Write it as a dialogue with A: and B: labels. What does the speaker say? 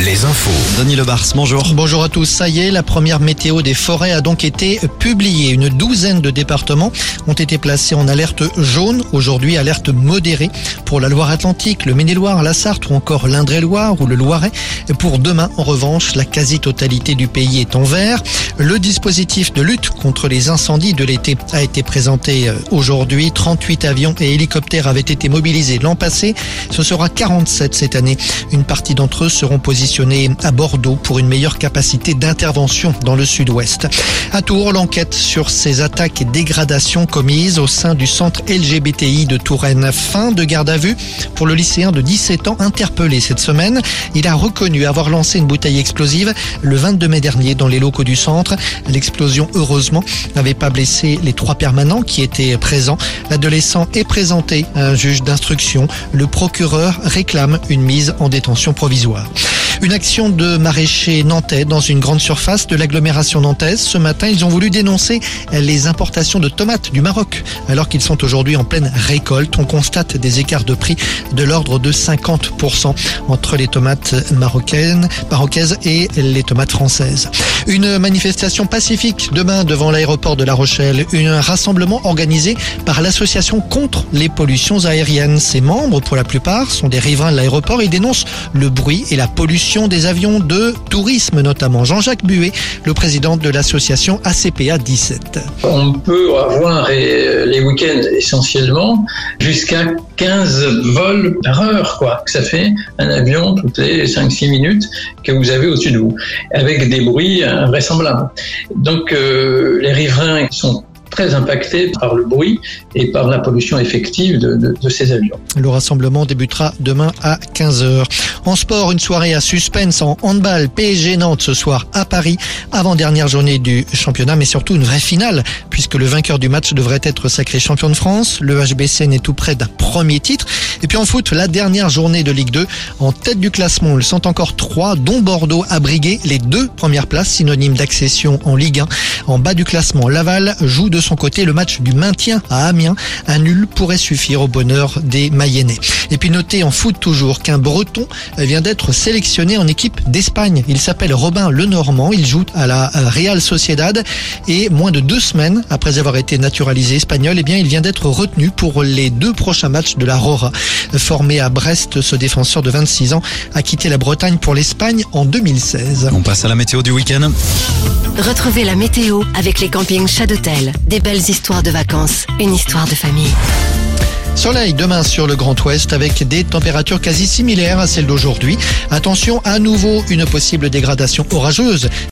A: Les infos.
B: Denis Lebars, bonjour.
C: Bonjour à tous. Ça y est, la première météo des forêts a donc été publiée. Une douzaine de départements ont été placés en alerte jaune. Aujourd'hui, alerte modérée pour la Loire-Atlantique, le Maine-et-Loire, la Sarthe ou encore l'Indre-et-Loire ou le Loiret. Pour demain, en revanche, la quasi-totalité du pays est en vert. Le dispositif de lutte contre les incendies de l'été a été présenté euh, aujourd'hui. 38 avions et hélicoptères avaient été mobilisés l'an passé. Ce sera 47 cette année. Une partie d'entre eux seront positionnés à Bordeaux pour une meilleure capacité d'intervention dans le sud-ouest. À Tours, l'enquête sur ces attaques et dégradations commises au sein du centre LGBTI de Touraine. Fin de garde à vue pour le lycéen de 17 ans interpellé cette semaine. Il a reconnu avoir lancé une bouteille explosive le 22 mai dernier dans les locaux du centre. L'explosion, heureusement, n'avait pas blessé les trois permanents qui étaient présents. L'adolescent est présenté à un juge d'instruction. Le procureur réclame une mise en détention provisoire. Une action de maraîchers nantais dans une grande surface de l'agglomération nantaise. Ce matin, ils ont voulu dénoncer les importations de tomates du Maroc. Alors qu'ils sont aujourd'hui en pleine récolte, on constate des écarts de prix de l'ordre de 50% entre les tomates marocaines, et les tomates françaises. Une manifestation pacifique demain devant l'aéroport de La Rochelle. Un rassemblement organisé par l'association contre les pollutions aériennes. Ses membres, pour la plupart, sont des riverains de l'aéroport. Ils dénoncent le bruit et la pollution des avions de tourisme notamment. Jean-Jacques Buet, le président de l'association ACPA 17.
D: On peut avoir euh, les week-ends essentiellement jusqu'à 15 vols par heure, quoi. Ça fait un avion toutes les 5-6 minutes que vous avez au-dessus de vous, avec des bruits invraisemblables. Donc euh, les riverains sont très impactés par le bruit et par la pollution effective de, ces avions.
C: Le rassemblement débutera demain à 15h. En sport, une soirée à suspense en handball PSG Nantes ce soir à Paris, avant-dernière journée du championnat, mais surtout une vraie finale, puisque le vainqueur du match devrait être sacré champion de France. Le HBC n'est tout près d'un premier titre. Et puis en foot, la dernière journée de Ligue 2. En tête du classement, ils sont encore trois, dont Bordeaux a brigué les deux premières places, synonymes d'accession en Ligue 1. En bas du classement, Laval joue de son côté le match du maintien à Amiens. Un nul pourrait suffire au bonheur des Mayennais. Et puis notez en foot toujours qu'un Breton vient d'être sélectionné en équipe d'Espagne. Il s'appelle Robin Lenormand. Il joue à la Real Sociedad et moins de deux semaines après avoir été naturalisé espagnol, eh bien, il vient d'être retenu pour les deux prochains matchs de la Rora. Formé à Brest, ce défenseur de 26 ans a quitté la Bretagne pour l'Espagne en 2016.
B: On passe à la météo du week-end.
E: Retrouvez la météo avec les campings Chadotel. Des belles histoires de vacances, une histoire de famille.
C: Soleil demain sur le Grand Ouest avec des températures quasi similaires à celles d'aujourd'hui. Attention, à nouveau une possible dégradation orageuse